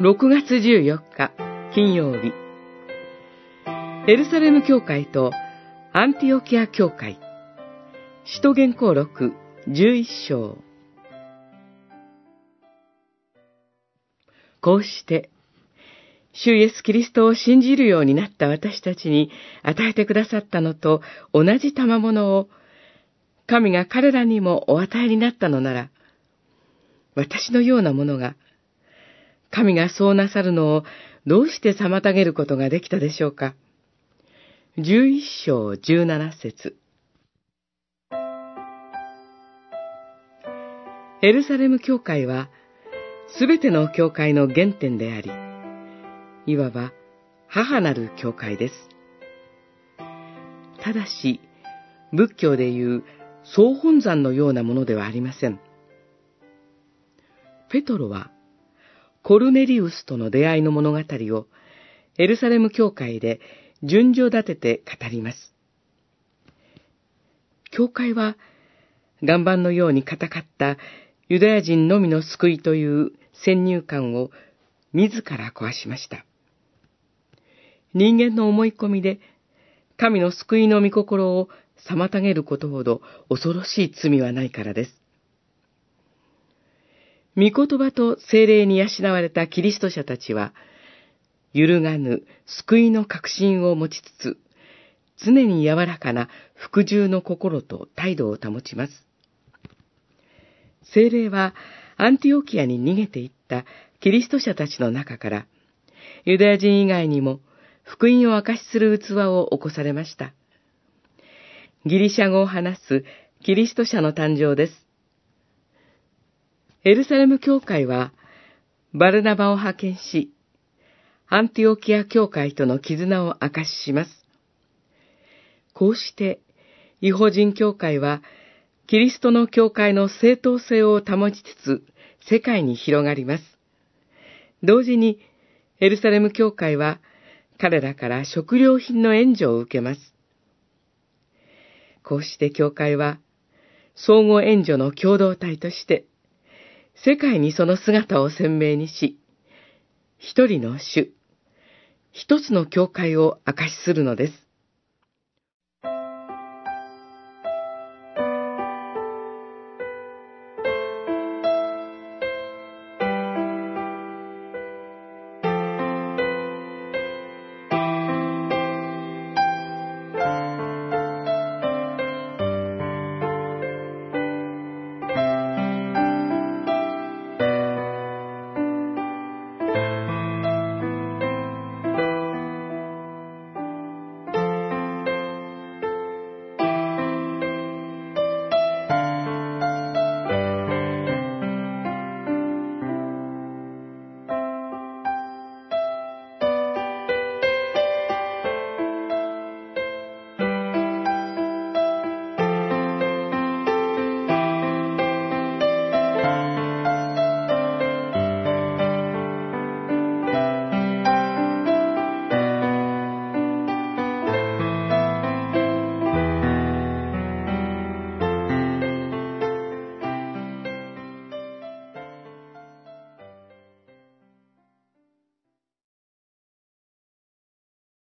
6月14日金曜日。エルサレム教会とアンティオキア教会。使徒言行録11章。こうして主イエス・キリストを信じるようになった私たちに与えてくださったのと同じ賜物を神が彼らにもお与えになったのなら、私のようなものが神がそうなさるのをどうして妨げることができたでしょうか。十一章十七節エルサレム教会は、すべての教会の原点であり、いわば母なる教会です。ただし、仏教でいう総本山のようなものではありません。ペトロは、コルネリウスとの出会いの物語をエルサレム教会で順序立てて語ります。教会は岩盤のように硬かったユダヤ人のみの救いという先入観を自ら壊しました。人間の思い込みで神の救いの御心を妨げることほど恐ろしい罪はないからです。御言葉と精霊に養われたキリスト者たちは、揺るがぬ救いの確信を持ちつつ、常に柔らかな服従の心と態度を保ちます。精霊はアンティオキアに逃げていったキリスト者たちの中から、ユダヤ人以外にも福音を証しする器を起こされました。ギリシャ語を話すキリスト者の誕生です。エルサレム教会は、バルナバを派遣し、アンティオキア教会との絆を明かしします。こうして、違法人教会は、キリストの教会の正当性を保ちつつ、世界に広がります。同時に、エルサレム教会は、彼らから食料品の援助を受けます。こうして教会は、相互援助の共同体として、世界にその姿を鮮明にし、一人の主、一つの教会を明かしするのです。